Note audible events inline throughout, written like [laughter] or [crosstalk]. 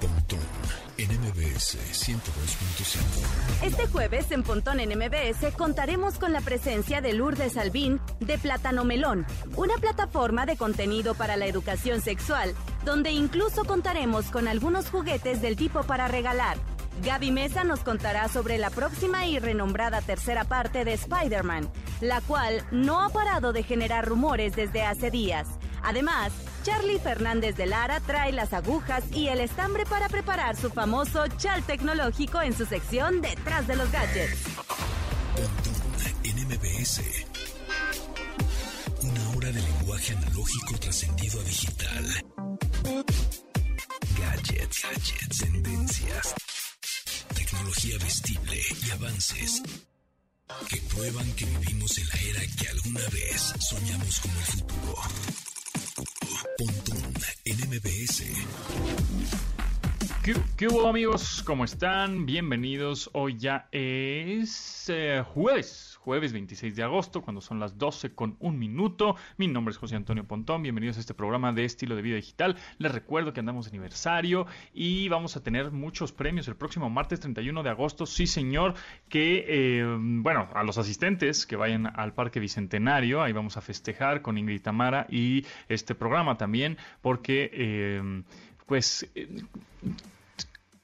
Pontón en MBS 102.5. Este jueves en Pontón en MBS contaremos con la presencia de Lourdes Albín de Plátano Melón, una plataforma de contenido para la educación sexual, donde incluso contaremos con algunos juguetes del tipo para regalar. Gaby Mesa nos contará sobre la próxima y renombrada tercera parte de Spider-Man, la cual no ha parado de generar rumores desde hace días. Además, Charlie Fernández de Lara trae las agujas y el estambre para preparar su famoso chal tecnológico en su sección Detrás de los Gadgets. Pontón en MBS. Una hora de lenguaje analógico trascendido a digital. Gadgets, gadgets, tendencias, tecnología vestible y avances que prueban que vivimos en la era que alguna vez soñamos como el futuro. Pontón en MBS. ¿Qué, hubo amigos? ¿Cómo están? Bienvenidos. Hoy ya es eh, jueves, jueves 26 de agosto, cuando son las 12 con un minuto. Mi nombre es José Antonio Pontón. Bienvenidos a este programa de estilo de vida digital. Les recuerdo que andamos de aniversario y vamos a tener muchos premios el próximo martes 31 de agosto. Sí, señor. Que, eh, bueno, a los asistentes que vayan al Parque Bicentenario, ahí vamos a festejar con Ingrid Tamara y este programa también, porque, eh, pues. eh,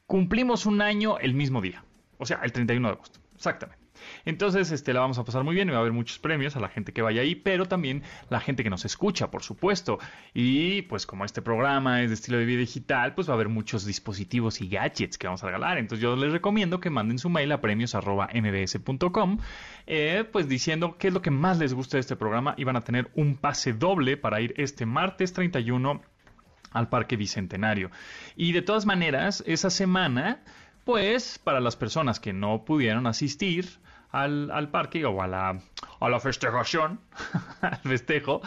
cumplimos un año el mismo día. O sea, el 31 de agosto. Exactamente. Entonces, este, la vamos a pasar muy bien y va a haber muchos premios a la gente que vaya ahí, pero también la gente que nos escucha, por supuesto. Y pues como este programa es de estilo de vida digital, pues va a haber muchos dispositivos y gadgets que vamos a regalar. Entonces yo les recomiendo que manden su mail a premios.mbs.com, eh, pues diciendo qué es lo que más les gusta de este programa y van a tener un pase doble para ir este martes 31 al Parque Bicentenario. Y de todas maneras, esa semana, pues para las personas que no pudieron asistir al, parque o a la, a la festejación, [laughs] al festejo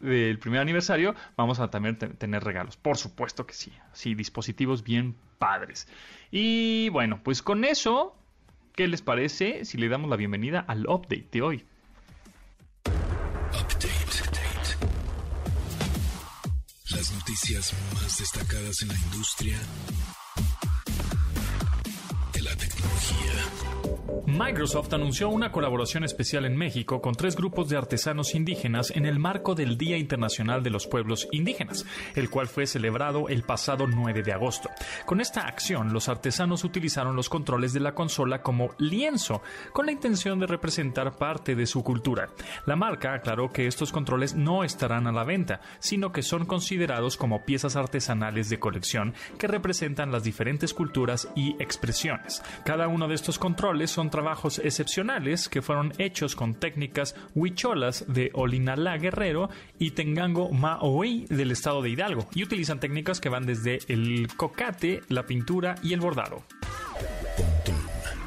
del primer aniversario, vamos a también te- tener regalos. Por supuesto que sí, sí, dispositivos bien padres. Y bueno, pues con eso, ¿qué les parece si le damos la bienvenida al update de hoy? Las noticias más destacadas en la industria Microsoft anunció una colaboración especial en México con tres grupos de artesanos indígenas en el marco del Día Internacional de los Pueblos Indígenas, el cual fue celebrado el pasado 9 de agosto. Con esta acción, los artesanos utilizaron los controles de la consola como lienzo, con la intención de representar parte de su cultura. La marca aclaró que estos controles no estarán a la venta, sino que son considerados como piezas artesanales de colección que representan las diferentes culturas y expresiones. Cada uno de estos controles son trabajos excepcionales que fueron hechos con técnicas huicholas de Olinalá Guerrero y Tengango Maoi del estado de Hidalgo y utilizan técnicas que van desde el cocate, la pintura y el bordado. Pontón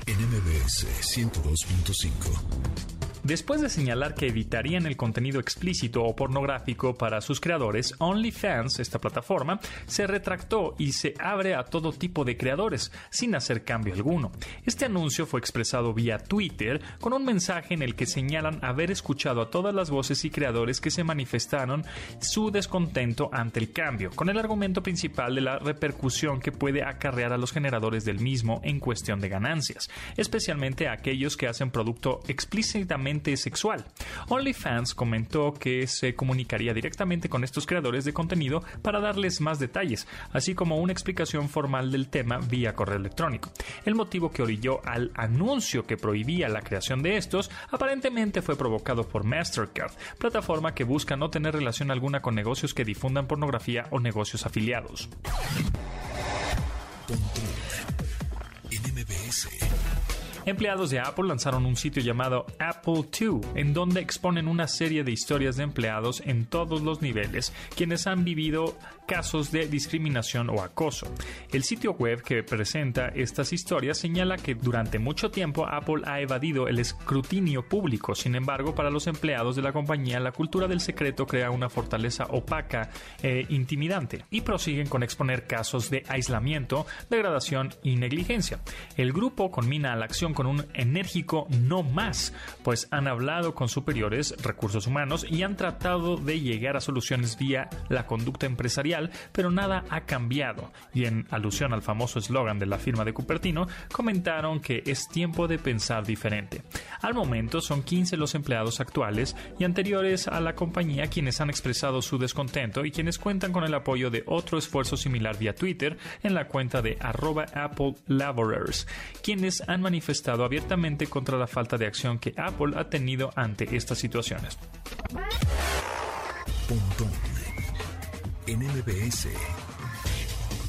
en MBS 102.5. Después de señalar que evitarían el contenido explícito o pornográfico para sus creadores, OnlyFans, esta plataforma, se retractó y se abre a todo tipo de creadores, sin hacer cambio alguno. Este anuncio fue expresado vía Twitter con un mensaje en el que señalan haber escuchado a todas las voces y creadores que se manifestaron su descontento ante el cambio, con el argumento principal de la repercusión que puede acarrear a los generadores del mismo en cuestión de ganancias, especialmente a aquellos que hacen producto explícitamente sexual. OnlyFans comentó que se comunicaría directamente con estos creadores de contenido para darles más detalles, así como una explicación formal del tema vía correo electrónico. El motivo que orilló al anuncio que prohibía la creación de estos aparentemente fue provocado por Mastercard, plataforma que busca no tener relación alguna con negocios que difundan pornografía o negocios afiliados. Empleados de Apple lanzaron un sitio llamado Apple 2, en donde exponen una serie de historias de empleados en todos los niveles, quienes han vivido casos de discriminación o acoso. El sitio web que presenta estas historias señala que durante mucho tiempo Apple ha evadido el escrutinio público. Sin embargo, para los empleados de la compañía, la cultura del secreto crea una fortaleza opaca e intimidante, y prosiguen con exponer casos de aislamiento, degradación y negligencia. El grupo conmina a la acción con un enérgico no más, pues han hablado con superiores recursos humanos y han tratado de llegar a soluciones vía la conducta empresarial, pero nada ha cambiado. Y en alusión al famoso eslogan de la firma de Cupertino, comentaron que es tiempo de pensar diferente. Al momento son 15 los empleados actuales y anteriores a la compañía quienes han expresado su descontento y quienes cuentan con el apoyo de otro esfuerzo similar vía Twitter en la cuenta de arroba Apple Laborers, quienes han manifestado abiertamente contra la falta de acción que Apple ha tenido ante estas situaciones.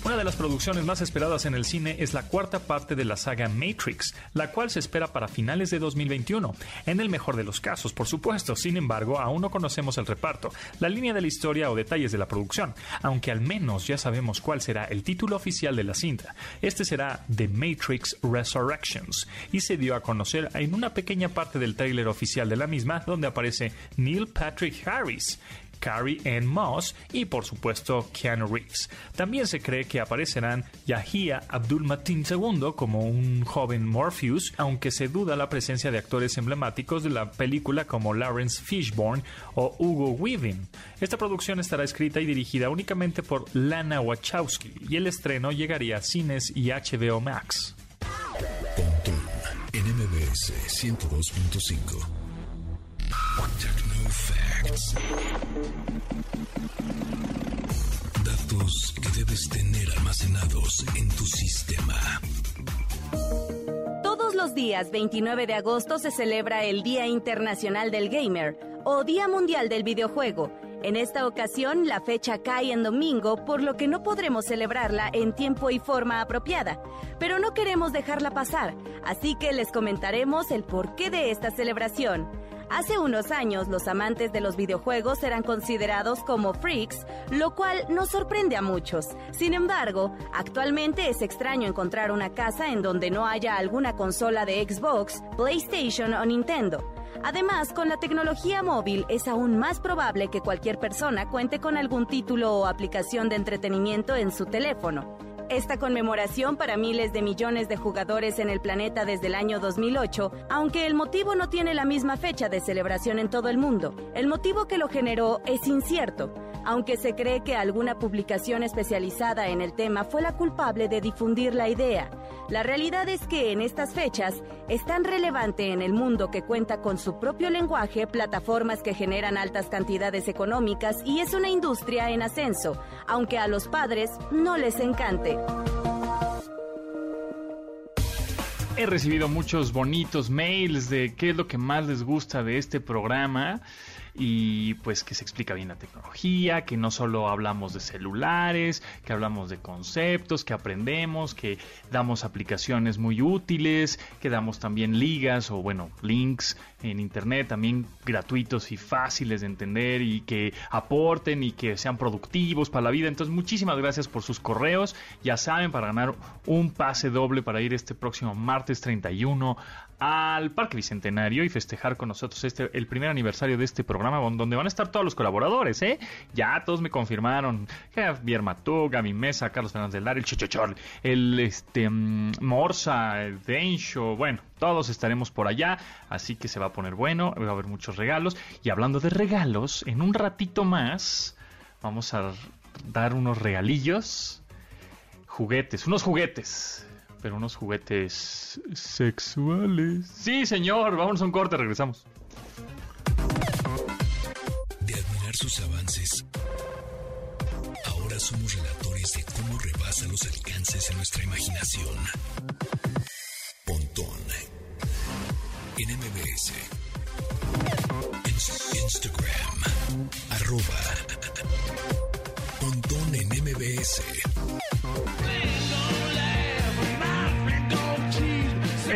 Una de las producciones más esperadas en el cine es la cuarta parte de la saga Matrix, la cual se espera para finales de 2021. En el mejor de los casos, por supuesto. Sin embargo, aún no conocemos el reparto, la línea de la historia o detalles de la producción, aunque al menos ya sabemos cuál será el título oficial de la cinta. Este será The Matrix Resurrections y se dio a conocer en una pequeña parte del tráiler oficial de la misma donde aparece Neil Patrick Harris, Carrie Ann Moss y por supuesto Keanu Reeves. También se cree que aparecerán Yahya Abdul Mateen II como un joven Morpheus, aunque se duda la presencia de actores emblemáticos de la película como Lawrence Fishburne o Hugo Weaving. Esta producción estará escrita y dirigida únicamente por Lana Wachowski y el estreno llegaría a cines y HBO Max. en 102.5 Datos que debes tener almacenados en tu sistema. Todos los días 29 de agosto se celebra el Día Internacional del Gamer o Día Mundial del Videojuego. En esta ocasión la fecha cae en domingo, por lo que no podremos celebrarla en tiempo y forma apropiada. Pero no queremos dejarla pasar, así que les comentaremos el porqué de esta celebración. Hace unos años los amantes de los videojuegos eran considerados como freaks, lo cual nos sorprende a muchos. Sin embargo, actualmente es extraño encontrar una casa en donde no haya alguna consola de Xbox, PlayStation o Nintendo. Además, con la tecnología móvil es aún más probable que cualquier persona cuente con algún título o aplicación de entretenimiento en su teléfono. Esta conmemoración para miles de millones de jugadores en el planeta desde el año 2008, aunque el motivo no tiene la misma fecha de celebración en todo el mundo, el motivo que lo generó es incierto, aunque se cree que alguna publicación especializada en el tema fue la culpable de difundir la idea. La realidad es que en estas fechas es tan relevante en el mundo que cuenta con su propio lenguaje, plataformas que generan altas cantidades económicas y es una industria en ascenso, aunque a los padres no les encante. He recibido muchos bonitos mails de qué es lo que más les gusta de este programa y pues que se explica bien la tecnología, que no solo hablamos de celulares, que hablamos de conceptos, que aprendemos, que damos aplicaciones muy útiles, que damos también ligas o bueno, links en internet también gratuitos y fáciles de entender y que aporten y que sean productivos para la vida. Entonces, muchísimas gracias por sus correos. Ya saben, para ganar un pase doble para ir este próximo martes 31 al Parque Bicentenario y festejar con nosotros este el primer aniversario de este programa donde van a estar todos los colaboradores, ¿eh? Ya todos me confirmaron. Javier Matú, mi Mesa, Carlos Fernández del Dar, el Chichochor, el este mm, Morsa, el Dencho, bueno, todos estaremos por allá, así que se va a poner bueno, va a haber muchos regalos y hablando de regalos, en un ratito más vamos a dar unos regalillos, juguetes, unos juguetes pero unos juguetes sexuales. Sí, señor, vámonos a un corte, regresamos. De admirar sus avances, ahora somos relatores de cómo rebasa los alcances en nuestra imaginación. Pontón en MBS. Instagram. Arroba. Pontón en MBS.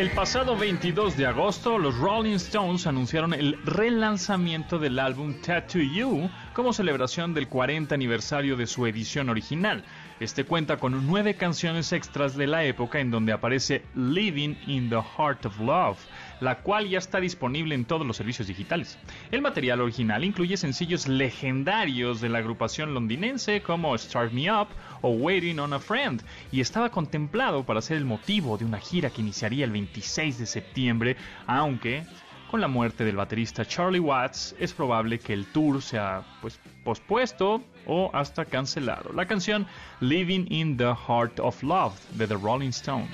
El pasado 22 de agosto, los Rolling Stones anunciaron el relanzamiento del álbum Tattoo You como celebración del 40 aniversario de su edición original. Este cuenta con nueve canciones extras de la época en donde aparece Living in the Heart of Love, la cual ya está disponible en todos los servicios digitales. El material original incluye sencillos legendarios de la agrupación londinense como Start Me Up o Waiting on a Friend, y estaba contemplado para ser el motivo de una gira que iniciaría el 26 de septiembre, aunque con la muerte del baterista Charlie Watts, es probable que el tour sea pues, pospuesto o hasta cancelado. La canción Living in the Heart of Love de The Rolling Stones.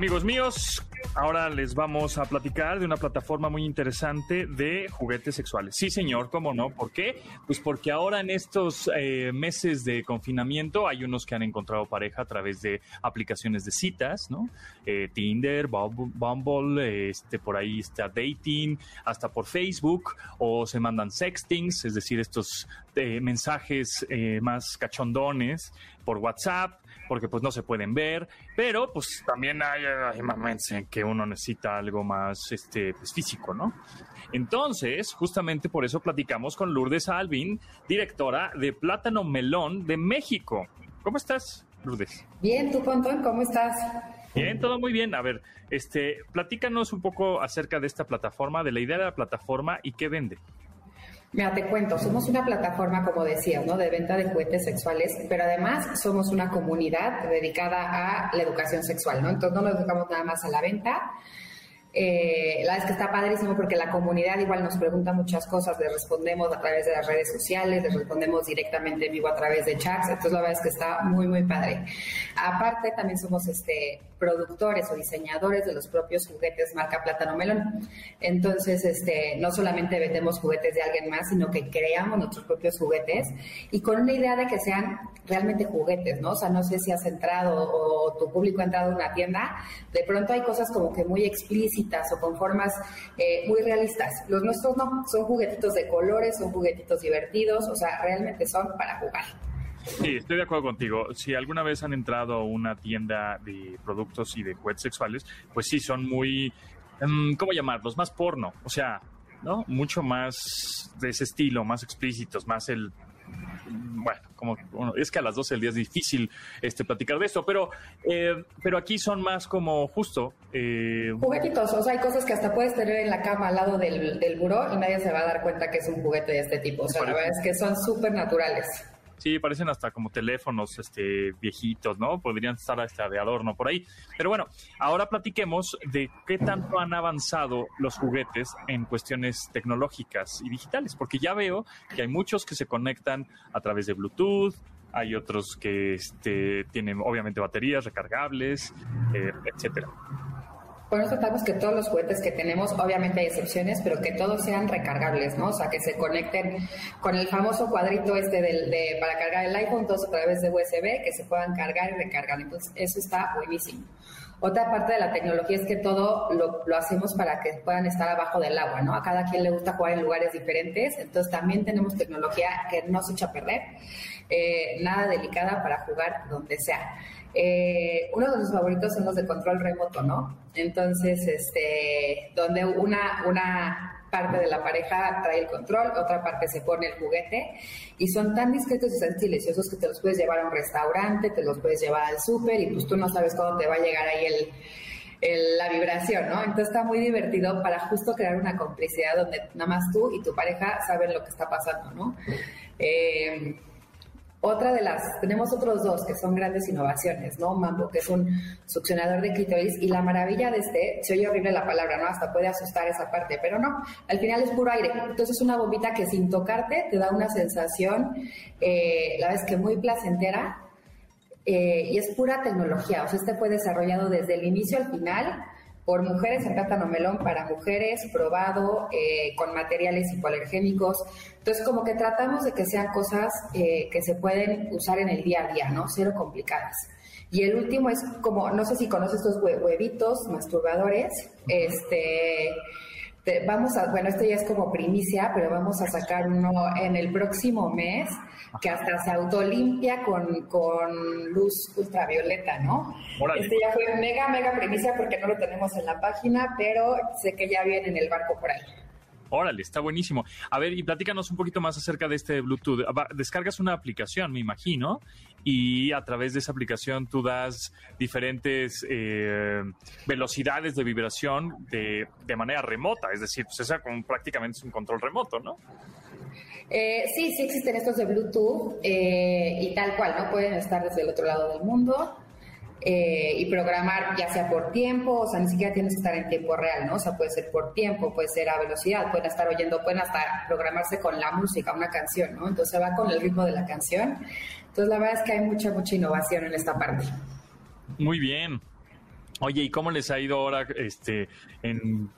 Amigos míos, ahora les vamos a platicar de una plataforma muy interesante de juguetes sexuales. Sí, señor, ¿cómo no? ¿Por qué? Pues porque ahora en estos eh, meses de confinamiento hay unos que han encontrado pareja a través de aplicaciones de citas, ¿no? Eh, Tinder, Bumble, este, por ahí está dating, hasta por Facebook, o se mandan sextings, es decir, estos eh, mensajes más cachondones por WhatsApp, porque pues no se pueden ver, pero pues también hay, momentos en que uno necesita algo más este, pues, físico, ¿no? Entonces, justamente por eso platicamos con Lourdes Alvin, directora de Plátano Melón de México. ¿Cómo estás, Lourdes? Bien, tú, Pontón, ¿cómo estás? Bien, todo muy bien. A ver, este, platícanos un poco acerca de esta plataforma, de la idea de la plataforma y qué vende. Mira, te cuento, somos una plataforma, como decías, ¿no? De venta de juguetes sexuales, pero además somos una comunidad dedicada a la educación sexual, ¿no? Entonces no nos dedicamos nada más a la venta, eh, la verdad es que está padrísimo porque la comunidad igual nos pregunta muchas cosas, le respondemos a través de las redes sociales, le respondemos directamente en vivo a través de chats, entonces la verdad es que está muy, muy padre. Aparte, también somos este, productores o diseñadores de los propios juguetes marca Plátano Melón. Entonces, este, no solamente vendemos juguetes de alguien más, sino que creamos nuestros propios juguetes y con una idea de que sean realmente juguetes, ¿no? O sea, no sé si has entrado o tu público ha entrado a una tienda, de pronto hay cosas como que muy explícitas o con formas eh, muy realistas. Los nuestros no, son juguetitos de colores, son juguetitos divertidos, o sea, realmente son para jugar. Sí, estoy de acuerdo contigo. Si alguna vez han entrado a una tienda de productos y de juguetes sexuales, pues sí, son muy, em, ¿cómo llamarlos? Más porno, o sea, ¿no? Mucho más de ese estilo, más explícitos, más el bueno, como es que a las 12 del día es difícil este platicar de esto, pero eh, pero aquí son más como justo eh, juguetitos, o sea, hay cosas que hasta puedes tener en la cama al lado del, del buró y nadie se va a dar cuenta que es un juguete de este tipo, o sea, la verdad es que son súper naturales. Sí, parecen hasta como teléfonos este, viejitos, ¿no? Podrían estar hasta de adorno por ahí. Pero bueno, ahora platiquemos de qué tanto han avanzado los juguetes en cuestiones tecnológicas y digitales, porque ya veo que hay muchos que se conectan a través de Bluetooth, hay otros que este, tienen obviamente baterías recargables, eh, etcétera. Por eso tratamos que todos los juguetes que tenemos, obviamente hay excepciones, pero que todos sean recargables, ¿no? O sea, que se conecten con el famoso cuadrito este del, de, para cargar el iPhone, todos a través de USB, que se puedan cargar y recargar. Entonces, eso está buenísimo. Otra parte de la tecnología es que todo lo, lo, hacemos para que puedan estar abajo del agua, ¿no? A cada quien le gusta jugar en lugares diferentes, entonces también tenemos tecnología que no se echa a perder, eh, nada delicada para jugar donde sea. Eh, uno de los favoritos son los de control remoto, ¿no? Entonces, este, donde una, una parte de la pareja trae el control, otra parte se pone el juguete y son tan discretos y tan silenciosos que te los puedes llevar a un restaurante, te los puedes llevar al súper y pues tú no sabes cuándo te va a llegar ahí el, la vibración, ¿no? Entonces está muy divertido para justo crear una complicidad donde nada más tú y tu pareja saben lo que está pasando, ¿no? Eh, otra de las, tenemos otros dos que son grandes innovaciones, ¿no? Mambo, que es un succionador de clítoris, y la maravilla de este, se oye horrible la palabra, ¿no? Hasta puede asustar esa parte, pero no, al final es puro aire. Entonces es una bombita que sin tocarte te da una sensación, eh, la vez que muy placentera, eh, y es pura tecnología, o sea, este fue desarrollado desde el inicio al final, por mujeres en plátano melón para mujeres, probado eh, con materiales hipoalergénicos. Entonces, como que tratamos de que sean cosas eh, que se pueden usar en el día a día, ¿no? Cero complicadas. Y el último es como, no sé si conoces estos huevitos masturbadores, este, vamos a, bueno, esto ya es como primicia, pero vamos a sacar uno en el próximo mes que hasta se autolimpia con, con luz ultravioleta, ¿no? Este ya fue mega, mega primicia porque no lo tenemos en la página, pero sé que ya viene en el barco por ahí. Órale, está buenísimo. A ver, y platícanos un poquito más acerca de este Bluetooth. Descargas una aplicación, me imagino, y a través de esa aplicación tú das diferentes eh, velocidades de vibración de, de, manera remota. Es decir, pues esa como prácticamente es un control remoto, ¿no? Eh, sí, sí existen estos de Bluetooth eh, y tal cual, ¿no? Pueden estar desde el otro lado del mundo. Eh, y programar ya sea por tiempo, o sea, ni siquiera tienes que estar en tiempo real, ¿no? O sea, puede ser por tiempo, puede ser a velocidad, pueden estar oyendo, pueden hasta programarse con la música, una canción, ¿no? Entonces va con el ritmo de la canción. Entonces la verdad es que hay mucha, mucha innovación en esta parte. Muy bien. Oye, ¿y cómo les ha ido ahora este en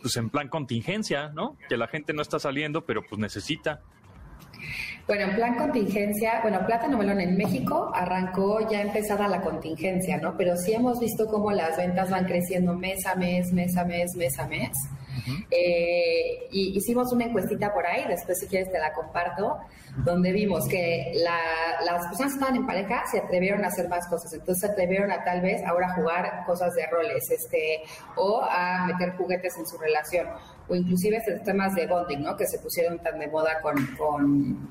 pues en plan contingencia, ¿no? Que la gente no está saliendo, pero pues necesita. Bueno, en plan contingencia, bueno, Plátano Melón en México arrancó ya empezada la contingencia, ¿no? Pero sí hemos visto cómo las ventas van creciendo mes a mes, mes a mes, mes a mes. Eh, y hicimos una encuestita por ahí, después si quieres te la comparto, donde vimos que las personas que estaban en pareja se atrevieron a hacer más cosas, entonces se atrevieron a tal vez ahora jugar cosas de roles, este, o a meter juguetes en su relación, o inclusive estos temas de bonding, ¿no? Que se pusieron tan de moda con, con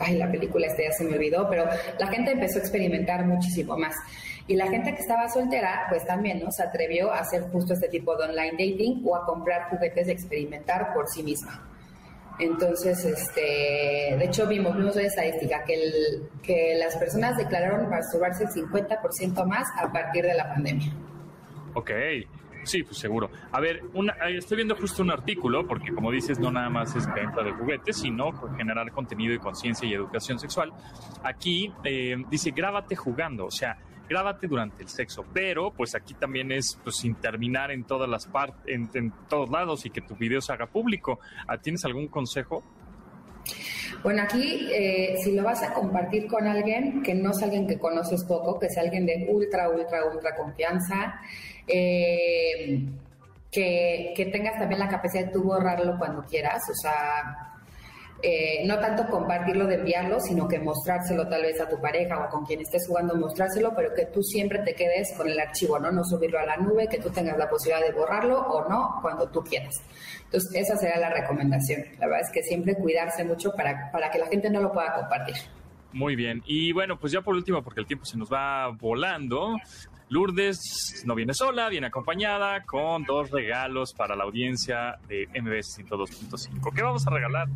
ay, la película este ya se me olvidó, pero la gente empezó a experimentar muchísimo más. Y la gente que estaba soltera, pues también, ¿no? Se atrevió a hacer justo este tipo de online dating o a comprar juguetes de experimentar por sí misma. Entonces, este, de hecho, vimos, vimos una estadística que, el, que las personas declararon masturbarse el 50% más a partir de la pandemia. Ok. Sí, pues seguro. A ver, una, estoy viendo justo un artículo, porque como dices, no nada más es venta de juguetes, sino generar contenido de conciencia y educación sexual. Aquí eh, dice, grábate jugando, o sea, grábate durante el sexo, pero pues aquí también es pues sin terminar en todas las partes, en, todos lados y que tu video se haga público. ¿Tienes algún consejo? Bueno, aquí eh, si lo vas a compartir con alguien que no es alguien que conoces poco, que sea alguien de ultra, ultra, ultra confianza, eh, que, que, tengas también la capacidad de tú borrarlo cuando quieras, o sea, eh, no tanto compartirlo de enviarlo, sino que mostrárselo tal vez a tu pareja o con quien estés jugando, mostrárselo, pero que tú siempre te quedes con el archivo, ¿no? No subirlo a la nube, que tú tengas la posibilidad de borrarlo o no cuando tú quieras. Entonces, esa será la recomendación. La verdad es que siempre cuidarse mucho para, para que la gente no lo pueda compartir. Muy bien. Y bueno, pues ya por último, porque el tiempo se nos va volando, Lourdes no viene sola, viene acompañada con dos regalos para la audiencia de MBS 102.5. ¿Qué vamos a regalar?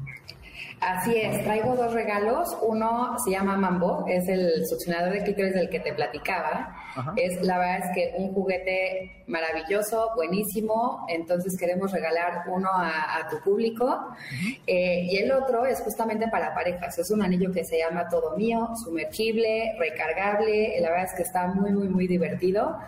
Así es, traigo dos regalos. Uno se llama Mambo, es el succionador de clítoris del que te platicaba. Es la verdad es que un juguete maravilloso, buenísimo. Entonces queremos regalar uno a, tu público. Eh, y el otro es justamente para parejas. Es un anillo que se llama Todo Mío, sumergible, recargable. La verdad es que está muy, muy, muy divertido.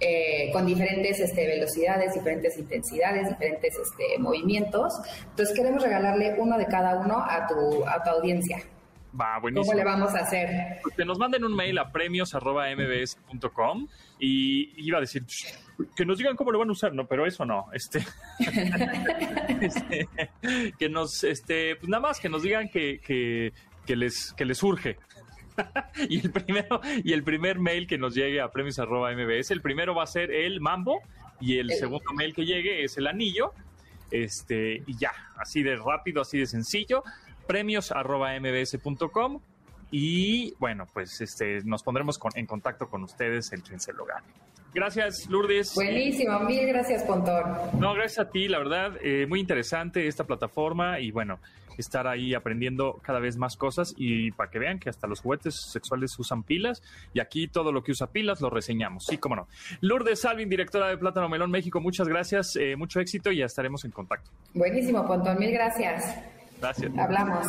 Eh, con diferentes este, velocidades, diferentes intensidades, diferentes este, movimientos. Entonces queremos regalarle uno de cada uno a tu, a tu audiencia. Va, buenísimo. ¿Cómo le vamos a hacer? Pues que nos manden un mail a premios.mbs.com y iba a decir que nos digan cómo lo van a usar, no, pero eso no. Este, [laughs] este que nos, este, pues nada más que nos digan que, que, que les, que les surge. [laughs] y el primero y el primer mail que nos llegue a premios mbs, el primero va a ser el mambo y el, segundo mail que llegue es el anillo. Este, y ya, así de rápido, así de sencillo, premios mbs.com y bueno, pues este nos pondremos en contacto con ustedes el Trince Logan. Gracias, Lourdes. Buenísimo, mil gracias, Pontor. No, gracias a ti, la verdad, eh, muy interesante esta plataforma y bueno, estar ahí aprendiendo cada vez más cosas y para que vean que hasta los juguetes sexuales usan pilas y aquí todo lo que usa pilas lo reseñamos. Sí, cómo no. Lourdes Salvin, directora de Plátano Melón México, muchas gracias, eh, mucho éxito y ya estaremos en contacto. Buenísimo, Pontón, mil gracias. Gracias. Hablamos.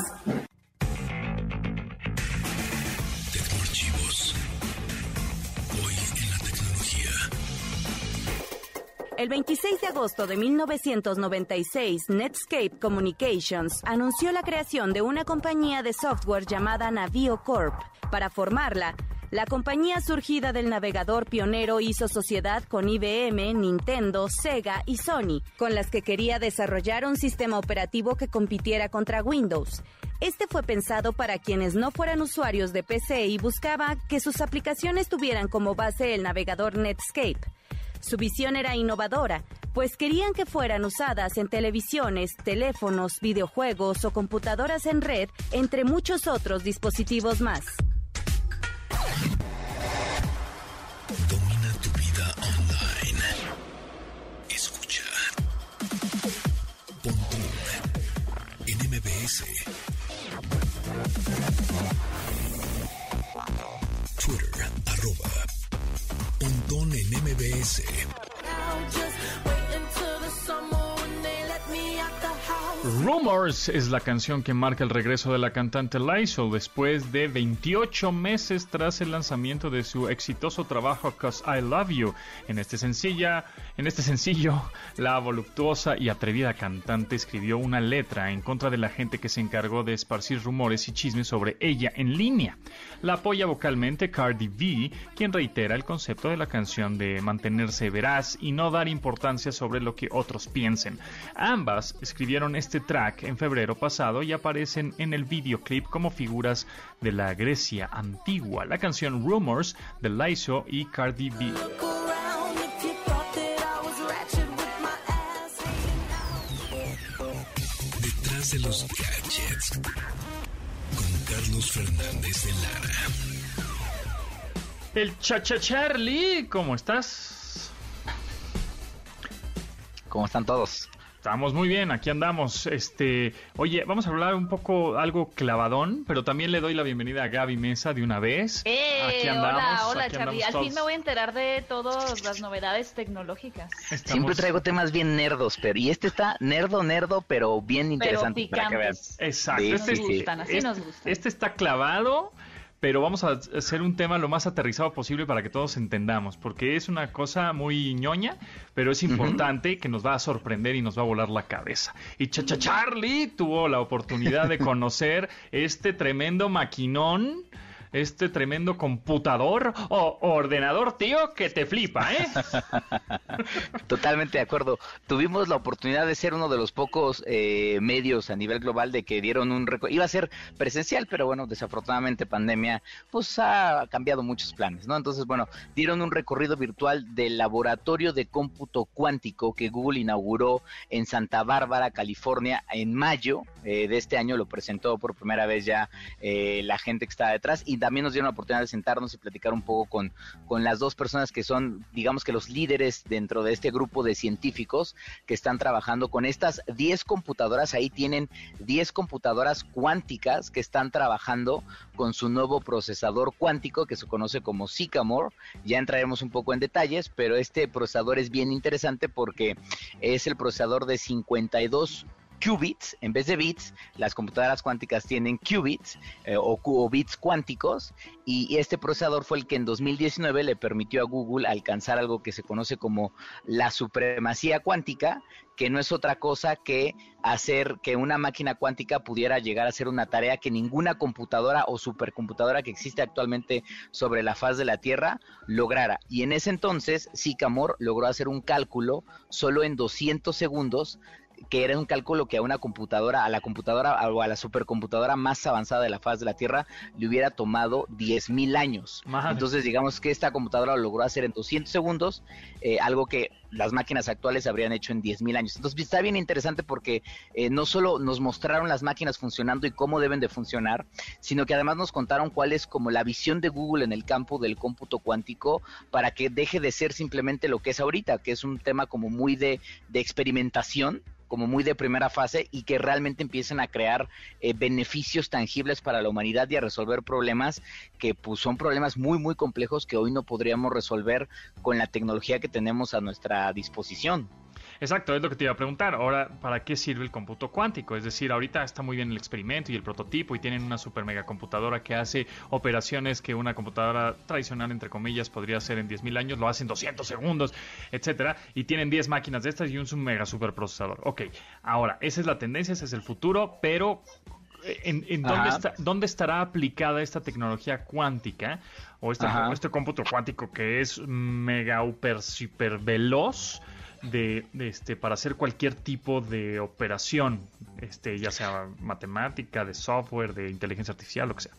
El 26 de agosto de 1996, Netscape Communications anunció la creación de una compañía de software llamada Navio Corp. Para formarla, La compañía surgida del navegador pionero hizo sociedad con IBM, Nintendo, Sega y Sony, con las que quería desarrollar un sistema operativo que compitiera contra Windows. Este fue pensado para quienes no fueran usuarios de PC y buscaba que sus aplicaciones tuvieran como base el navegador Netscape. Su visión era innovadora, pues querían que fueran usadas en televisiones, teléfonos, videojuegos o computadoras en red, entre muchos otros dispositivos más. Domina tu vida online. Escucha. Pontón. Twitter, arroba. En MBS. Rumors es la canción que marca el regreso de la cantante Lysol después de 28 meses tras el lanzamiento de su exitoso trabajo Cause I Love You. Este, en este sencillo, la voluptuosa y atrevida cantante escribió una letra en contra de la gente que se encargó de esparcir rumores y chismes sobre ella en línea. La apoya vocalmente Cardi B, quien reitera el concepto de la canción de mantenerse veraz y no dar importancia sobre lo que otros piensen. Ambas escribieron este track en febrero pasado y aparecen en el videoclip como figuras de la Grecia antigua. La canción Rumors de Lizzo y Cardi B. Detrás de los gadgets. Con Carlos Fernández de Lara. El Chacha Charlie, ¿cómo estás? ¿Cómo están todos? Estamos muy bien, aquí andamos. Este, oye, vamos a hablar un poco algo clavadón, pero también le doy la bienvenida a Gaby Mesa de una vez. Eh, Aquí andamos, hola, hola, aquí Charlie. andamos Al fin me voy a enterar de todas las novedades tecnológicas. Estamos- Siempre traigo temas bien nerdos, pero y este está nerdo, nerdo, pero bien Pero interesante para que vean. Exacto. Sí, este, sí, sí. gustan, así este- nos gustan. este está clavado, pero vamos a hacer un tema lo más aterrizado posible para que todos entendamos, porque es una cosa muy ñoña, pero es importante que nos va a sorprender y nos va a volar la cabeza. Y Chacha Charlie tuvo la oportunidad de conocer este tremendo maquinón. Este tremendo computador o ordenador, tío, que te flipa, ¿eh? [laughs] Totalmente de acuerdo. Tuvimos la oportunidad de ser uno de los pocos eh, medios a nivel global de que dieron un reco- iba a ser presencial, pero bueno, desafortunadamente pandemia pues ha cambiado muchos planes, ¿no? Entonces, bueno, dieron un recorrido virtual del laboratorio de cómputo cuántico que Google inauguró en Santa Bárbara, California, en mayo eh, de este año. Lo presentó por primera vez ya eh, la gente que está detrás y también nos dieron la oportunidad de sentarnos y platicar un poco con, con las dos personas que son, digamos que los líderes dentro de este grupo de científicos que están trabajando con estas 10 computadoras. Ahí tienen 10 computadoras cuánticas que están trabajando con su nuevo procesador cuántico que se conoce como Sycamore. Ya entraremos un poco en detalles, pero este procesador es bien interesante porque es el procesador de 52 qubits en vez de bits, las computadoras cuánticas tienen qubits eh, o, bits cuánticos y, este procesador fue el que en 2019 le permitió a Google alcanzar algo que se conoce como la supremacía cuántica, que no es otra cosa que hacer que una máquina cuántica pudiera llegar a hacer una tarea que ninguna computadora o supercomputadora que existe actualmente sobre la faz de la Tierra lograra. Y en ese entonces, Sycamore logró hacer un cálculo solo en 200 segundos que era un cálculo que a una computadora, a la computadora o a la supercomputadora más avanzada de la faz de la Tierra le hubiera tomado 10.000 años. Madre. Entonces, digamos que esta computadora lo logró hacer en 200 segundos, eh, algo que las máquinas actuales habrían hecho en 10.000 años. Entonces, está bien interesante porque eh, no solo nos mostraron las máquinas funcionando y cómo deben de funcionar, sino que además nos contaron cuál es como la visión de Google en el campo del cómputo cuántico para que deje de ser simplemente lo que es ahorita, que es un tema como muy de, de experimentación como muy de primera fase y que realmente empiecen a crear eh, beneficios tangibles para la humanidad y a resolver problemas que pues, son problemas muy muy complejos que hoy no podríamos resolver con la tecnología que tenemos a nuestra disposición. Exacto, es lo que te iba a preguntar. Ahora, ¿para qué sirve el cómputo cuántico? Es decir, ahorita está muy bien el experimento y el prototipo y tienen una super mega computadora que hace operaciones que una computadora tradicional, entre comillas, podría hacer en 10.000 años, lo hace en 200 segundos, etcétera, y tienen 10 máquinas de estas y un mega super procesador. Ok, ahora, esa es la tendencia, ese es el futuro, pero en, dónde, está, dónde estará aplicada esta tecnología cuántica o este, este cómputo cuántico que es mega, super, super veloz de, este, para hacer cualquier tipo de operación, este, ya sea matemática, de software, de inteligencia artificial, lo que sea.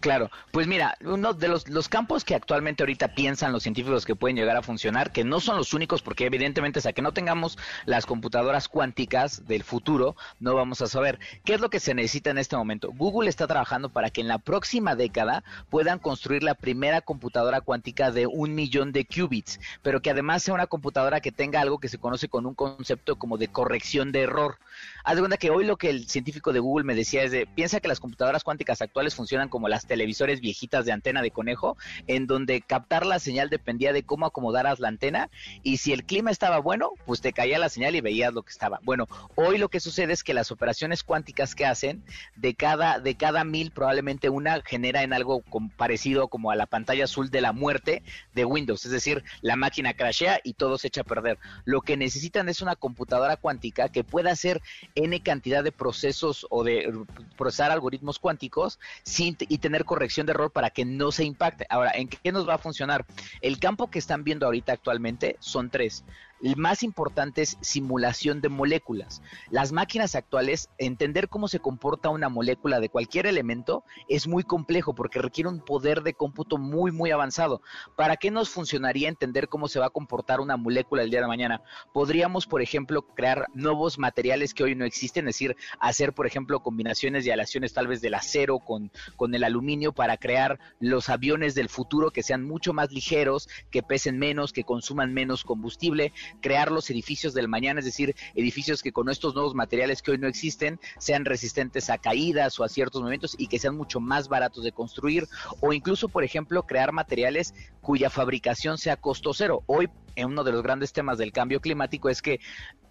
Claro, pues mira, uno de los, campos que actualmente ahorita piensan los científicos que pueden llegar a funcionar, que no son los únicos, porque evidentemente hasta que no tengamos las computadoras cuánticas del futuro, no vamos a saber qué es lo que se necesita en este momento. Google está trabajando para que en la próxima década puedan construir la primera computadora cuántica de un millón de qubits, pero que además sea una computadora que tenga algo que se conoce con un concepto como de corrección de error. Haz de cuenta que hoy lo que el científico de Google me decía es de, piensa que las computadoras cuánticas actuales funcionan como las televisores viejitas de antena de conejo, en donde captar la señal dependía de cómo acomodaras la antena y si el clima estaba bueno, pues te caía la señal y veías lo que estaba. Bueno, hoy lo que sucede es que las operaciones cuánticas que hacen, de cada, de cada mil probablemente una genera en algo parecido como a la pantalla azul de la muerte de Windows, es decir, la máquina crashea y todo se echa a perder. Lo que necesitan es una computadora cuántica que pueda hacer N cantidad de procesos o de procesar algoritmos cuánticos sin, y tener corrección de error para que no se impacte. Ahora, ¿en qué nos va a funcionar? El campo que están viendo ahorita actualmente son tres. El más importante es simulación de moléculas. Las máquinas actuales, entender cómo se comporta una molécula de cualquier elemento es muy complejo porque requiere un poder de cómputo muy, muy avanzado. ¿Para qué nos funcionaría entender cómo se va a comportar una molécula el día de mañana? Podríamos, por ejemplo, crear nuevos materiales que hoy no existen, es decir, hacer, por ejemplo, combinaciones de aleaciones tal vez del acero con, con el aluminio para crear los aviones del futuro que sean mucho más ligeros, que pesen menos, que consuman menos combustible crear los edificios del mañana, es decir, edificios que con estos nuevos materiales que hoy no existen sean resistentes a caídas o a ciertos momentos y que sean mucho más baratos de construir o incluso, por ejemplo, crear materiales cuya fabricación sea costo cero. Hoy, en uno de los grandes temas del cambio climático es que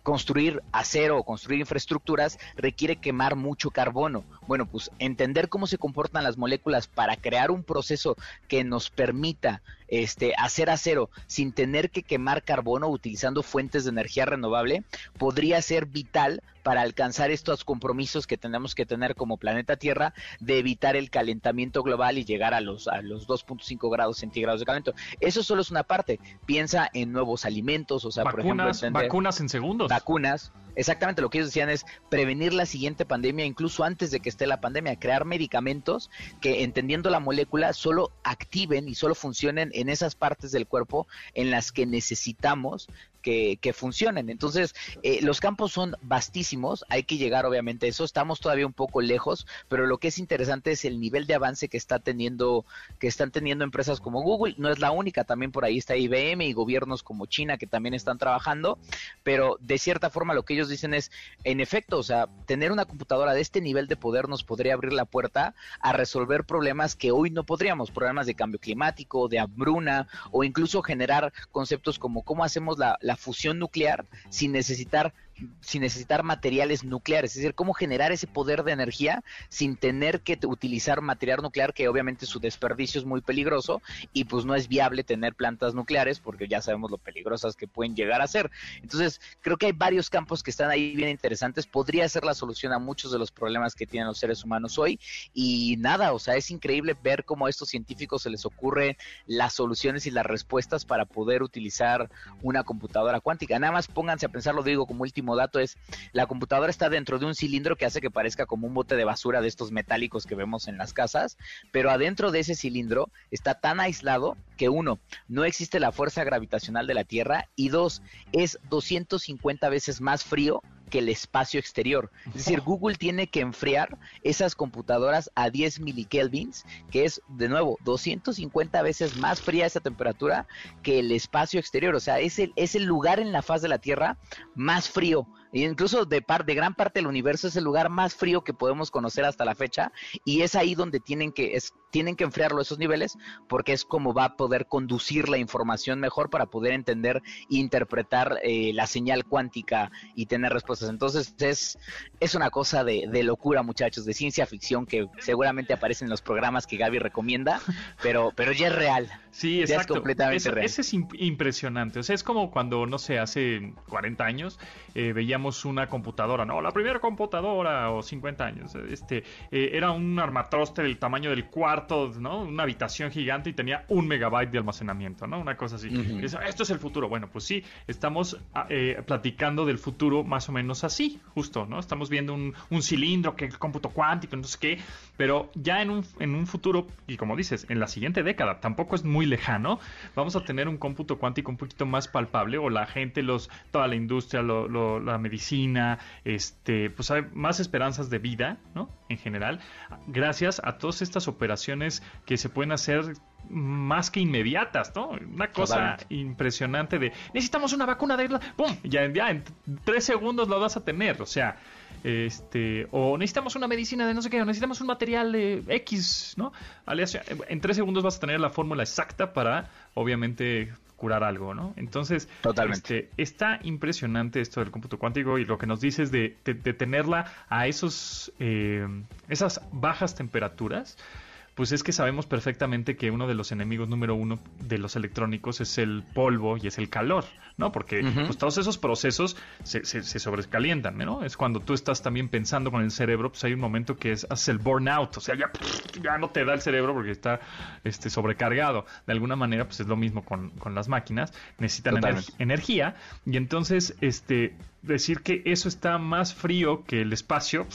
construir acero o construir infraestructuras requiere quemar mucho carbono. Bueno, pues entender cómo se comportan las moléculas para crear un proceso que nos permita este, hacer acero sin tener que quemar carbono utilizando fuentes de energía renovable podría ser vital para alcanzar estos compromisos que tenemos que tener como planeta Tierra de evitar el calentamiento global y llegar a los, a los 2.5 grados centígrados de calentamiento. Eso solo es una parte. Piensa en nuevos alimentos, o sea, por ejemplo, vacunas en segundos. Vacunas, exactamente lo que ellos decían es prevenir la siguiente pandemia incluso antes de que esté la pandemia, crear medicamentos que entendiendo la molécula solo activen y solo funcionen en esas partes del cuerpo en las que necesitamos que, funcionen. Entonces, eh, los campos son vastísimos, hay que llegar obviamente a eso, estamos todavía un poco lejos, pero lo que es interesante es el nivel de avance que está teniendo, que están teniendo empresas como Google, no es la única, también por ahí está IBM y gobiernos como China que también están trabajando, pero de cierta forma lo que ellos dicen es, en efecto, o sea, tener una computadora de este nivel de poder nos podría abrir la puerta a resolver problemas que hoy no podríamos, problemas de cambio climático, de hambruna o incluso generar conceptos como cómo hacemos la fusión nuclear sin necesitar sin necesitar materiales nucleares, es decir, cómo generar ese poder de energía sin tener que utilizar material nuclear, que obviamente su desperdicio es muy peligroso y pues no es viable tener plantas nucleares porque ya sabemos lo peligrosas que pueden llegar a ser. Entonces, creo que hay varios campos que están ahí bien interesantes, podría ser la solución a muchos de los problemas que tienen los seres humanos hoy y nada, o sea, es increíble ver cómo a estos científicos se les ocurre las soluciones y las respuestas para poder utilizar una computadora cuántica. Nada más pónganse a pensar, lo digo como último dato es, la computadora está dentro de un cilindro que hace que parezca como un bote de basura de estos metálicos que vemos en las casas, pero adentro de ese cilindro está tan aislado que uno, no existe la fuerza gravitacional de la Tierra y dos, es 250 veces más frío que el espacio exterior. Es decir, [laughs] Google tiene que enfriar esas computadoras a 10 milikelvins, que es, de nuevo, 250 veces más fría esa temperatura que el espacio exterior. O sea, es el, es el lugar en la faz de la Tierra más frío e incluso de, par, de gran parte del universo es el lugar más frío que podemos conocer hasta la fecha y es ahí donde tienen que, es, tienen que enfriarlo esos niveles porque es como va a poder conducir la información mejor para poder entender e interpretar eh, la señal cuántica y tener respuestas. Entonces es, es una cosa de, de, locura muchachos, de ciencia ficción que seguramente aparece en los programas que Gaby recomienda, pero, pero ya es real. Sí, exacto. es completamente real. Ese es impresionante. O sea, es como cuando, no sé, hace 40 años eh, veíamos veíamos una computadora, no, la primera computadora o 50 años, este, eh, era un armatroste del tamaño del cuarto, ¿no? Una habitación gigante y tenía un megabyte de almacenamiento, ¿no? Una cosa así. esto es el futuro. Bueno, pues sí, estamos ah, eh, platicando del futuro más o menos así, justo, ¿no? Estamos viendo un, un cilindro que es cómputo cuántico, no sé qué, pero ya en un, en un futuro, y como dices, en la siguiente década, tampoco es muy lejano, vamos a tener un cómputo cuántico un poquito más palpable o la gente, los, toda la industria, la medicina, este, pues hay más esperanzas de vida, ¿no? En general, gracias a todas estas operaciones que se pueden hacer más que inmediatas, ¿no? Una cosa impresionante de necesitamos una vacuna de ¡pum! Ya, ya en tres segundos lo vas a tener, o sea, este, o necesitamos una medicina de no sé qué, o necesitamos un material de X, ¿no? En tres segundos vas a tener la fórmula exacta para, obviamente, curar algo, ¿no? Entonces, Este, está impresionante esto del cómputo cuántico y lo que nos dices de, de, tenerla a esos, eh, esas bajas temperaturas pues es que sabemos perfectamente que uno de los enemigos número uno de los electrónicos es el polvo y es el calor, ¿no? Porque pues, todos esos procesos se, se, sobrecalientan, ¿no? Es cuando tú estás también pensando con el cerebro, pues hay un momento que es, haces el burnout, o sea, ya, ya no te da el cerebro porque está este, sobrecargado. De alguna manera, pues es lo mismo con, con las máquinas, necesitan energía y entonces, este, decir que eso está más frío que el espacio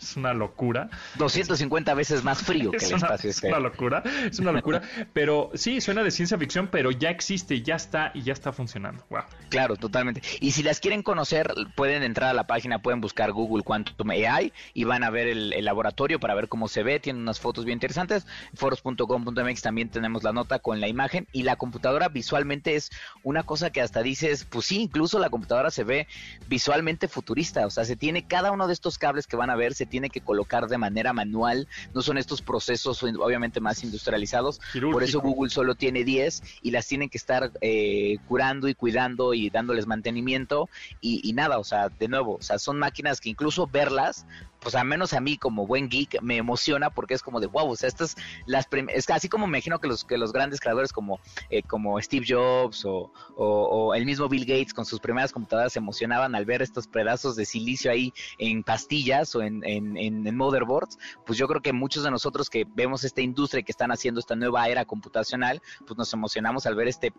es una locura. 250 veces más frío [laughs] que el espacio. Es una locura, es una locura. [laughs] pero sí, suena de ciencia ficción, pero ya existe, ya está y ya está funcionando. Wow. Claro, totalmente. Y si las quieren conocer, pueden entrar a la página, pueden buscar Google Quantum AI y van a ver el, laboratorio para ver cómo se ve. Tiene unas fotos bien interesantes. Foros.com.mx también tenemos la nota con la imagen y la computadora visualmente es una cosa que hasta dices, pues sí, incluso la computadora se ve visualmente futurista, o sea, se tiene cada uno de estos cables que van a ver, se tiene que colocar de manera manual, no son estos procesos obviamente más industrializados, por eso Google solo tiene 10 y las tienen que estar eh, curando y cuidando y dándoles mantenimiento y, y nada, o sea, de nuevo, o sea, son máquinas que incluso verlas pues al menos a mí como buen geek me emociona porque es como de wow, o sea, estas las es así como me imagino que los que los grandes creadores como eh, como Steve Jobs o, o, el mismo Bill Gates con sus primeras computadoras se emocionaban al ver estos pedazos de silicio ahí en pastillas o en, en, motherboards, pues yo creo que muchos de nosotros que vemos esta industria que están haciendo esta nueva era computacional, pues nos emocionamos al ver este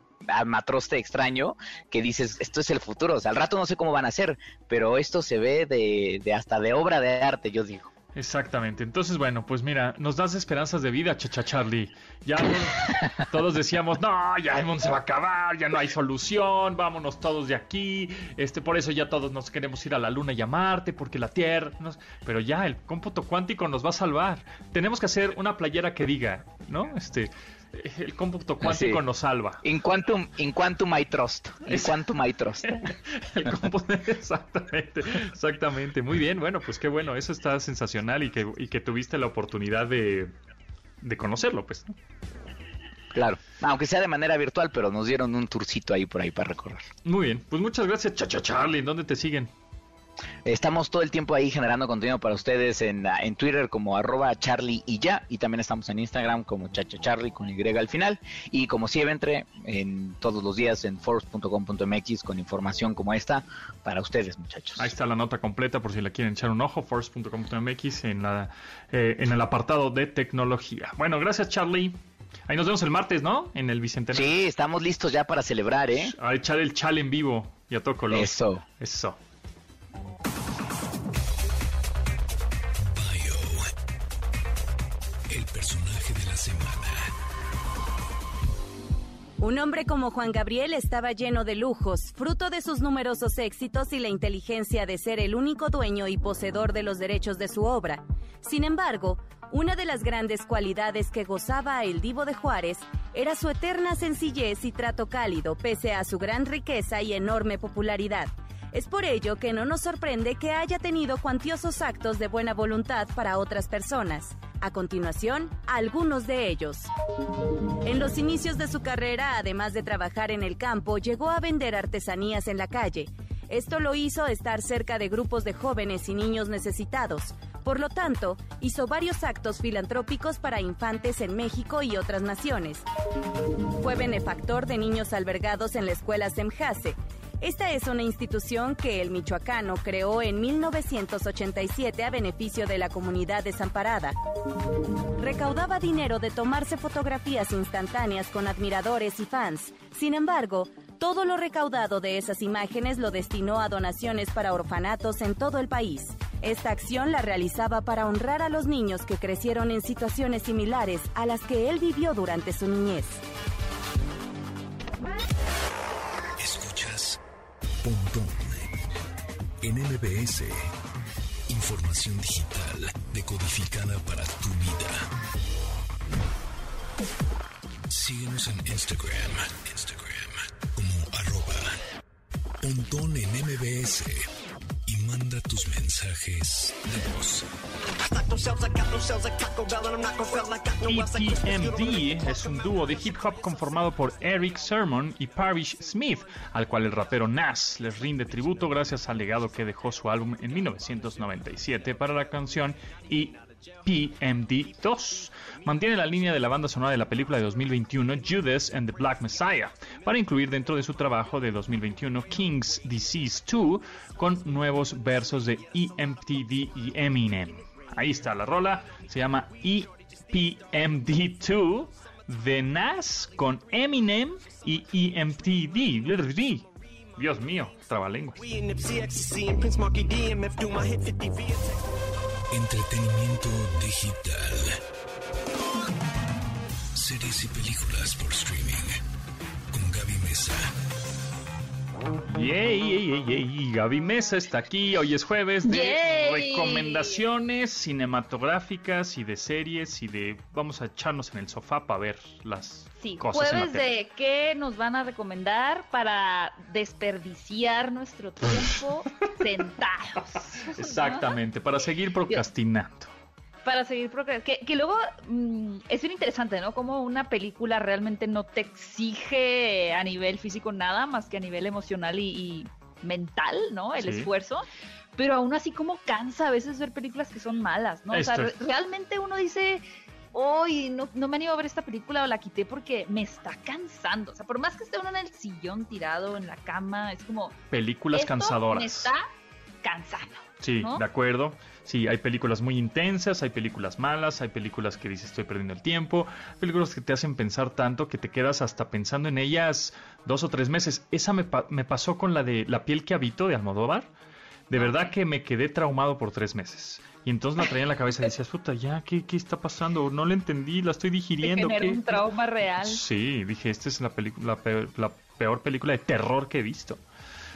matroste extraño que dices, esto es el futuro, o sea, al rato no sé cómo van a ser, pero esto se ve de, de hasta de obra de yo digo. Exactamente. Entonces, bueno, pues mira, nos das esperanzas de vida, chacha Charlie. Ya [laughs] todos decíamos, no, ya el mundo se va a acabar, ya no hay solución, vámonos todos de aquí. Este, por eso ya todos nos queremos ir a la luna y a Marte, porque la Tierra. Pero ya el cómputo cuántico nos va a salvar. Tenemos que hacer una playera que diga, ¿no? Este, el cómputo cuántico nos salva. In quantum, in quantum I trust. In quantum I trust. [laughs] [laughs] exactamente, exactamente. Muy bien, bueno, pues qué bueno, eso está sensacional y que, y que tuviste la oportunidad de, de conocerlo, pues. Claro, aunque sea de manera virtual, pero nos dieron un tourcito ahí por ahí para recorrer. Muy bien, pues muchas gracias, Chacha Charlie. ¿Dónde te siguen? Estamos todo el tiempo ahí generando contenido para ustedes en, en Twitter como arroba charlie y ya, y también estamos en Instagram como chacha charlie con Y al final, y como siempre, en todos los días en force.com.mx con información como esta para ustedes, muchachos. Ahí está la nota completa por si la quieren echar un ojo, force.com.mx en, la, eh, en el apartado de tecnología. Bueno, gracias Charlie. Ahí nos vemos el martes, ¿no? En el Bicentenario. Sí, estamos listos ya para celebrar, ¿eh? A echar el chal en vivo y a todo color. Eso. Eso. Un hombre como Juan Gabriel estaba lleno de lujos, fruto de sus numerosos éxitos y la inteligencia de ser el único dueño y poseedor de los derechos de su obra. Sin embargo, una de las grandes cualidades que gozaba el divo de Juárez era su eterna sencillez y trato cálido pese a su gran riqueza y enorme popularidad. Es por ello que no nos sorprende que haya tenido cuantiosos actos de buena voluntad para otras personas. A continuación, algunos de ellos. En los inicios de su carrera, además de trabajar en el campo, llegó a vender artesanías en la calle. Esto lo hizo estar cerca de grupos de jóvenes y niños necesitados. Por lo tanto, hizo varios actos filantrópicos para infantes en México y otras naciones. Fue benefactor de niños albergados en la escuela Semjase Esta es una institución que el michoacano creó en 1987 a beneficio de la comunidad desamparada. Recaudaba dinero de tomarse fotografías instantáneas con admiradores y fans. Sin embargo, todo lo recaudado de esas imágenes lo destinó a donaciones para orfanatos en todo el país. Esta acción la realizaba para honrar a los niños que crecieron en situaciones similares a las que él vivió durante su niñez. Pontón en MBS. Información digital decodificada para tu vida. Síguenos en Instagram, Instagram como arroba Pontón en MBS manda tus mensajes de voz. EPMD es un dúo de hip hop conformado por Eric Sermon y Parrish Smith, al cual el rapero Nas les rinde tributo gracias al legado que dejó su álbum en 1997 para la canción EPMD 2. Mantiene la línea de la banda sonora de la película de 2021 Judas and the Black Messiah, para incluir dentro de su trabajo de 2021 King's Disease 2 con nuevos versos de EMTD y Eminem. Ahí está la rola, se llama EPMD2 de Nas con Eminem y E EMTD. Dios mío, trabalenguas. Entretenimiento digital. Series y películas por streaming. Yay, yay. Gaby Mesa está aquí. Hoy es jueves de Yay. recomendaciones cinematográficas y de series y de vamos a echarnos en el sofá para ver las Sí, cosas jueves de qué nos van a recomendar para desperdiciar nuestro tiempo [laughs] sentados. Exactamente, para seguir procrastinando. Para seguir procrastinando. Que, que luego mm, es bien interesante, ¿no? Como una película realmente no te exige a nivel físico nada más que a nivel emocional y, y mental, ¿no? El Sí. esfuerzo. Pero aún así como cansa a veces ver películas que son malas, ¿no? O sea, re- realmente uno dice, hoy no, no me animo a ver esta película o la quité porque me está cansando. O sea, por más que esté uno en el sillón tirado, en la cama, es como... Películas "Esto cansadoras. Me está cansando. Sí, ¿no? de acuerdo. Sí, hay películas muy intensas, hay películas malas, hay películas que dices estoy perdiendo el tiempo, películas que te hacen pensar tanto que te quedas hasta pensando en ellas dos o tres meses. Esa me, pa- me pasó con la de La piel que habito de Almodóvar. De verdad que me quedé traumado por tres meses. Y entonces la traía en la cabeza y decías, puta, ya, ¿qué, qué está pasando? No la entendí, la estoy Te digiriendo. ¿qué? un trauma real. Sí, dije, esta es la, la, peor, la peor película de terror que he visto.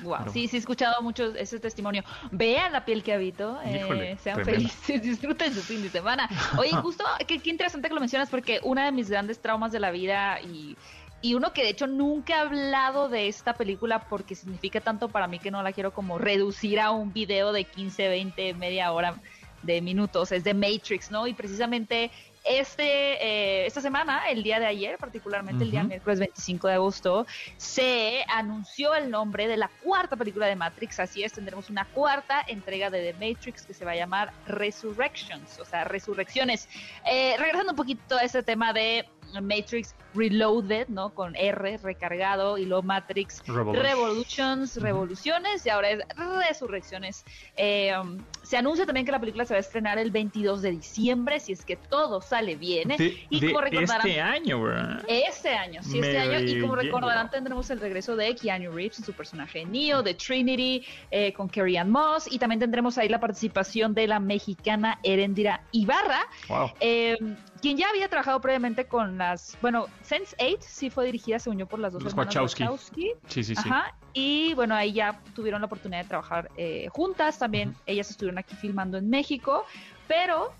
Wow, sí, sí, he escuchado mucho ese testimonio. Vean la piel que habito, eh, sean felices, [laughs] disfruten su fin de semana. Oye, justo, qué, qué interesante que lo mencionas porque una de mis grandes traumas de la vida y, y uno que de hecho nunca he hablado de esta película porque significa tanto para mí que no la quiero como reducir a un video de 15, 20, media hora de minutos, es de Matrix, ¿no? Y precisamente este, eh, esta semana, el día de ayer, particularmente el día miércoles 25 de agosto, se anunció el nombre de la cuarta película de Matrix. Así es, tendremos una cuarta entrega de The Matrix que se va a llamar Resurrections, o sea, resurrecciones. Eh, regresando un poquito a ese tema de Matrix Reloaded, ¿no? Con R recargado y luego Matrix Revolution. Revolutions, Revoluciones y ahora es Resurrecciones. Eh, um, se anuncia también que la película se va a estrenar el 22 de diciembre, si es que todo sale bien. ¿eh? De, y de como recordarán, este año, ¿verdad? este año, sí, Me este año. Y como recordarán, tendremos el regreso de Keanu Reeves en su personaje Neo, de Trinity, eh, con Carrie Ann Moss. Y también tendremos ahí la participación de la mexicana Erendira Ibarra, Wow. eh, quien ya había trabajado previamente con las. Bueno, Sense8 sí fue dirigida, se unió por las dos Los hermanas Wachowski. Wachowski. Sí, sí, sí. Ajá. Y bueno, ahí ya tuvieron la oportunidad de trabajar eh, juntas. También ellas estuvieron aquí filmando en México. Pero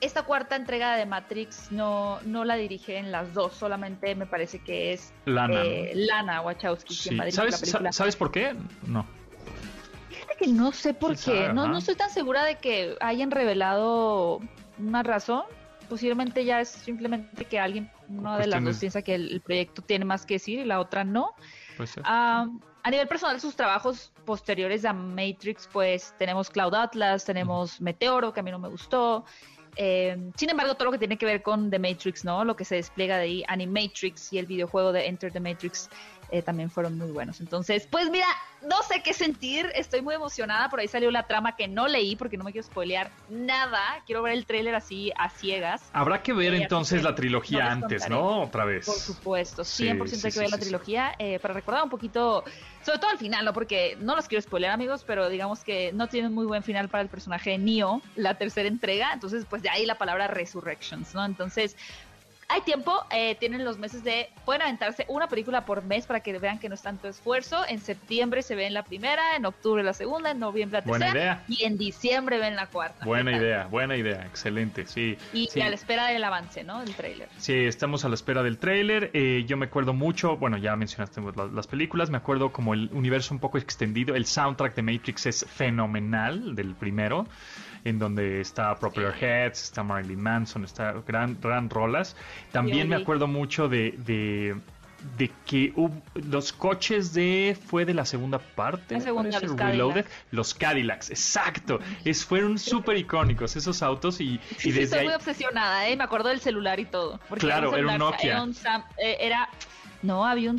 esta cuarta entrega de Matrix no, no la dirigen las dos. Solamente me parece que es Lana. eh, Lana Wachowski Sí. quien va a dirigir ¿Sabes, la película. sa- ¿Sabes por qué? No. Fíjate que no sé por ¿Quién qué. sabe, no, no estoy tan segura de que hayan revelado una razón. Posiblemente ya es simplemente que alguien, una de las dos piensa que el, el proyecto tiene más que decir y la otra no. Ser. Ah, a nivel personal, sus trabajos posteriores a Matrix, pues tenemos Cloud Atlas, tenemos Meteoro, que a mí no me gustó. Eh, sin embargo, todo lo que tiene que ver con The Matrix, ¿no? Lo que se despliega de ahí, Animatrix y el videojuego de Enter the Matrix, eh, también fueron muy buenos. Entonces, pues mira, no sé qué sentir, estoy muy emocionada, por ahí salió la trama que no leí porque no me quiero spoilear nada, quiero ver el tráiler así a ciegas. Habrá que ver Eh, entonces la trilogía no antes, contaré. ¿no? Otra vez. Por supuesto, 100% Sí, hay que ver la sí, trilogía eh, para recordar un poquito, sobre todo al final, ¿no? Porque no los quiero spoiler, amigos, pero digamos que no tiene un muy buen final para el personaje de Neo, la tercera entrega, entonces pues de ahí la palabra Resurrections, ¿no? Entonces, hay tiempo, eh, tienen los meses de, pueden aventarse una película por mes para que vean que no es tanto esfuerzo, en septiembre se ven la primera, en octubre la segunda, en noviembre la Buena tercera, idea. y en diciembre ven la cuarta. Buena [laughs] idea, buena idea, excelente, sí. Y, sí. a la espera del avance, ¿no? Del tráiler. Sí, estamos a la espera del tráiler. Eh, yo me acuerdo mucho, bueno, ya mencionaste la- las, películas, me acuerdo como el universo un poco extendido. El soundtrack de Matrix es fenomenal, del primero, en donde está Proper Heads, está Marilyn Manson, está gran, gran rolas. También me acuerdo mucho de... de de que hubo- los coches de fue de la segunda parte La segunda, parece, los Reloaded Cadillacs. los Cadillacs exacto es fueron súper icónicos esos autos y, y Sí, desde estoy ahí muy obsesionada, ¿eh? Me acuerdo del celular y todo. Porque Claro, era un celular, Nokia. Era, un Sam- eh, era- no, había un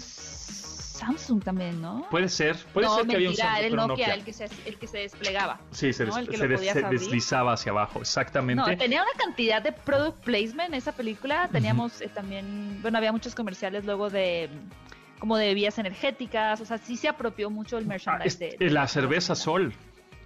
Samsung también, ¿no? Puede ser, puede no, ser que había un Samsung, era el pero Nokia, Nokia. El, que se, el que se desplegaba. Sí, se, ¿no? des- se des- deslizaba hacia abajo, exactamente. No, tenía una cantidad de product placement en esa película. Teníamos eh, también, bueno, había muchos comerciales luego de como de vías energéticas, o sea, sí se apropió mucho el Ah, merchandise es- de, de la la cerveza Sol.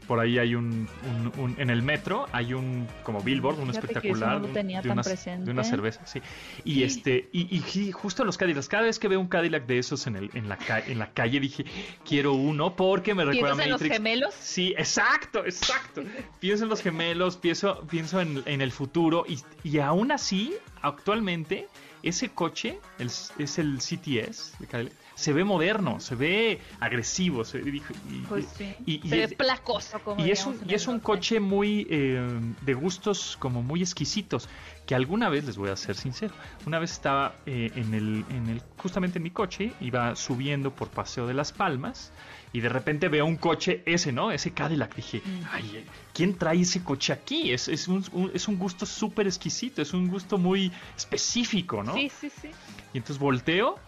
Por ahí hay un, un- un- en el metro hay un como billboard, un Fíjate espectacular no lo tenía de, tan una, de una cerveza, sí. Y este y, y justo los Cadillacs, cada vez que veo un Cadillac de esos en el en la ca- en la calle dije, quiero uno porque me recuerda ¿Piensas a en los Matrix. gemelos? Sí, exacto, exacto. [laughs] pienso en los gemelos, pienso, pienso en, en el futuro y, y aún así, actualmente, ese coche el- es el CTS de Cadillac, se ve moderno, se ve agresivo, se ve- y, Pues sí. y- y se es- ve placoso, como y es un, y es un coche muy eh, de gustos como muy exquisitos. Que alguna vez, les voy a ser sincero, una vez estaba eh, en, el, en el, justamente en mi coche, iba subiendo por Paseo de las Palmas y de repente veo un coche ese, ¿no? Ese Cadillac. Dije, Mm. ay, ¿quién trae ese coche aquí? Es, es, un, un- es un gusto súper exquisito, es un gusto muy específico, ¿no? Sí, sí, sí. Y entonces volteo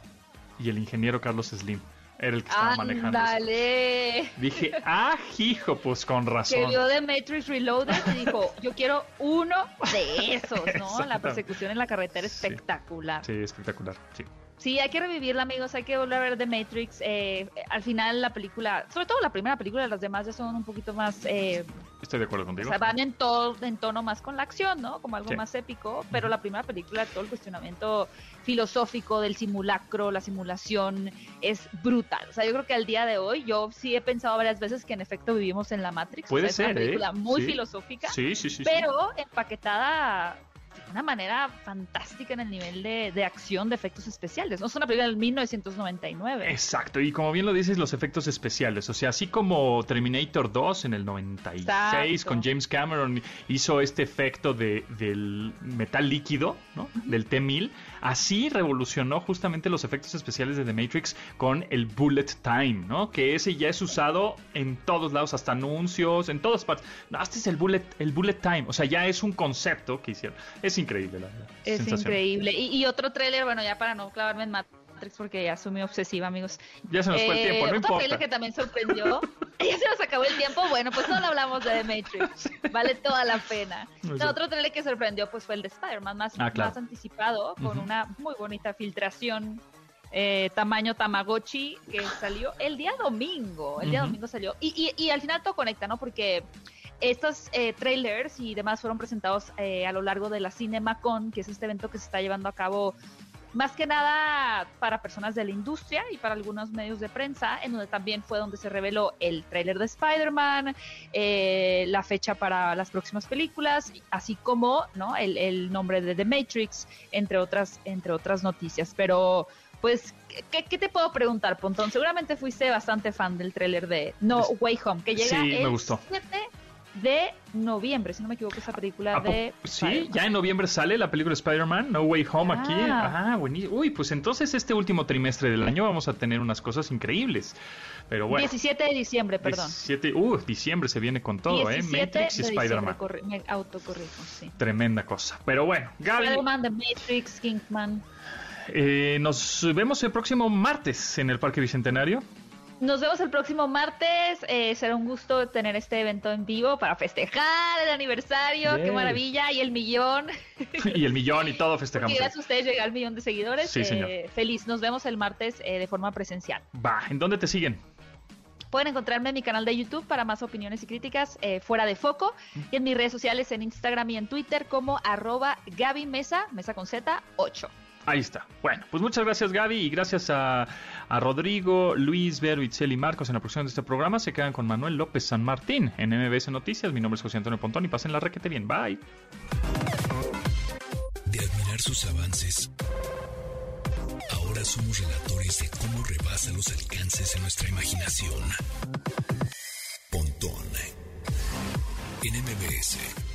y el ingeniero Carlos Slim era el que estaba manejando. Ándale. Dije, ah, hijo, pues con Que razón. vio de Matrix Reloaded y dijo, yo quiero uno de esos, ¿no? La persecución en la carretera es Sí. espectacular. Sí, espectacular. Sí. Sí, hay que revivirla, amigos. Hay que volver a ver The Matrix. Eh, al final, la película, sobre todo la primera película, las demás ya son un poquito más. eh, Estoy de acuerdo o contigo. sea, van en, to- en tono más con la acción, ¿no? Como algo Sí. más épico. Pero la primera película, todo el cuestionamiento filosófico del simulacro, la simulación, es brutal. O sea, yo creo que al día de hoy, yo sí he pensado varias veces que en efecto vivimos en la Matrix. O Puede sea, es ser, una ¿eh? película muy Sí. filosófica Sí, sí, sí. sí. pero empaquetada una manera fantástica en el nivel de, de acción de efectos especiales. No es una película del 1999. Exacto, y como bien lo dices, los efectos especiales. O sea, así como Terminator 2 en el 96 Exacto. con James Cameron hizo este efecto de, del metal líquido, ¿no? Del T-1000, así revolucionó justamente los efectos especiales de The Matrix con el Bullet Time, ¿no? Que ese ya es usado en todos lados, hasta anuncios, en todas partes. No, este es el Bullet, el bullet Time. O sea, ya es un concepto que hicieron. Es increíble, la verdad. es increíble. Y, y otro tráiler, bueno, ya para no clavarme en Matrix porque ya soy muy obsesiva, amigos. Ya se nos fue el Eh, tiempo, no otro importa. tráiler que también sorprendió. [laughs] ya se nos acabó el tiempo. Bueno, pues no lo hablamos de The Matrix. [laughs] Vale toda la pena. No, otro tráiler que sorprendió pues fue el de Spider-Man, más, Ah, claro. más anticipado, con una muy bonita filtración. eh, tamaño Tamagotchi que salió el día domingo. El día domingo salió. Y, y, y al final todo conecta, ¿no? Porque estos eh, trailers y demás fueron presentados eh, a lo largo de la CinemaCon, que es este evento que se está llevando a cabo más que nada para personas de la industria y para algunos medios de prensa, en donde también fue donde se reveló el tráiler de Spider-Man, eh, la fecha para las próximas películas, así como ¿no? el, el nombre de The Matrix, entre otras, entre otras noticias. Pero, pues, ¿qué, qué te puedo preguntar, Pontón? Seguramente fuiste bastante fan del tráiler de No Es- Way Home, que llega Sí, me el gustó. 7 de noviembre, si no me equivoco, esa película de... Sí, ya en noviembre sale la película Spider-Man, No Way Home aquí. Ah. Ah, buenísimo. Uy, pues entonces este último trimestre del año vamos a tener unas cosas increíbles. Pero bueno. 17 de diciembre, perdón. 17, uh, diciembre se viene con todo, ¿eh? 17 Matrix y de Spider-Man. me autocorrijo, sí. Tremenda cosa. Pero bueno, Gaby. Spider-Man, The Matrix, Kingman. eh, nos vemos el próximo martes en el Parque Bicentenario. Nos vemos el próximo martes. Eh, será un gusto tener este evento en vivo para festejar el aniversario. ¡Qué maravilla! Y el millón. [laughs] y el millón y todo festejamos. Y gracias a ustedes llegar al millón de seguidores. Sí, señor. Eh, feliz. Nos vemos el martes eh, de forma presencial. Va, ¿en dónde te siguen? Pueden encontrarme en mi canal de YouTube para más opiniones y críticas fuera de foco y en mis redes sociales en Instagram y en Twitter como arroba Gaby Mesa, Mesa con Z 8. Ahí está. Bueno, pues muchas gracias Gaby y gracias a, Rodrigo, Luis, Vero, Itzel y Marcos en la producción de este programa. Se quedan con Manuel López San Martín en MBS Noticias. Mi nombre es José Antonio Pontón y pasen la requete bien. Bye. De admirar sus avances, ahora somos relatores de cómo rebasa los alcances de nuestra imaginación. Pontón en MBS.